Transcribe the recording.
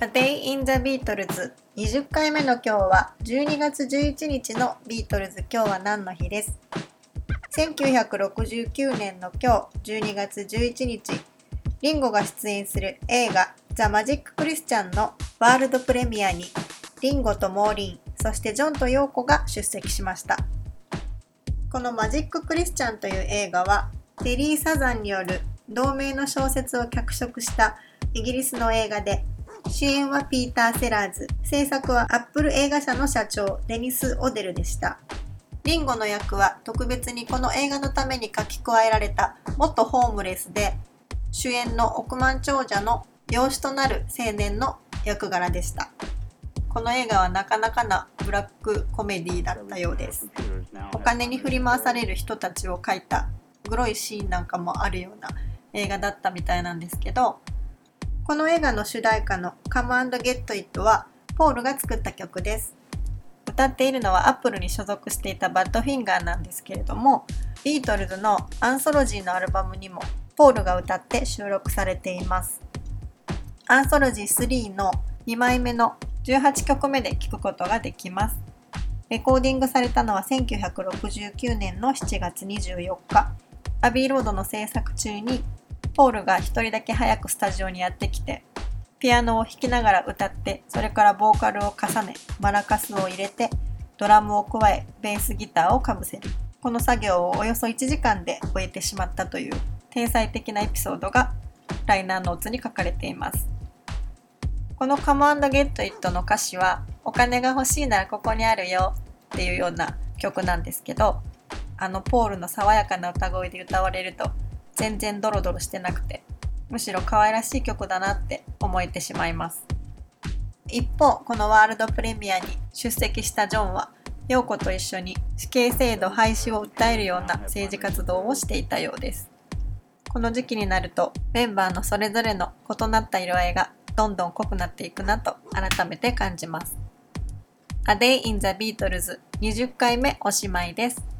A Day in the Beatles 20回目の今日は12月11日のビートルズ。今日は何の日です？1969年の今日12月11日。リンゴが出演する映画ザ・マジック・クリスチャンのワールドプレミアにリンゴとモーリンそしてジョンとヨーコが出席しました。このマジック・クリスチャンという映画はテリー・サザンによる同名の小説を脚色したイギリスの映画で主演はピーター・セラーズ。制作はアップル映画社の社長デニス・オデルでした。リンゴの役は特別にこの映画のために書き加えられた元ホームレスで主演の億万長者の養子となる青年の役柄でした。この映画はなかなかなブラックコメディだったようです。お金に振り回される人たちを描いたグロいシーンなんかもあるような映画だったみたいなんですけどこの映画の主題歌の Come and Get It はポールが作った曲です。歌っているのはアップルに所属していたバッドフィンガーなんですけれどもビートルズのアンソロジーのアルバムにもポールが歌って収録されています。アンソロジー3の2枚目の18曲目で聴くことができます。レコーディングされたのは1969年の7月24日。アビーロードの制作中にポールが一人だけ早くスタジオにやってきてピアノを弾きながら歌ってそれからボーカルを重ねマラカスを入れてドラムを加えベースギターをかぶせる。この作業をおよそ1時間で終えてしまったという天才的なエピソードがライナーノーツに書かれています。この Come and Get It の歌詞はお金が欲しいならここにあるよっていうような曲なんですけどあのポールの爽やかな歌声で歌われると全然ドロドロしてなくてむしろ可愛らしい曲だなって思えてしまいます。一方このワールドプレミアに出席したジョンは陽子と一緒に死刑制度廃止を訴えるような政治活動をしていたようです。この時期になるとメンバーのそれぞれの異なった色合いがどんどん濃くなっていくなと改めて感じます。A Day in the Beatles 20回目おしまいです。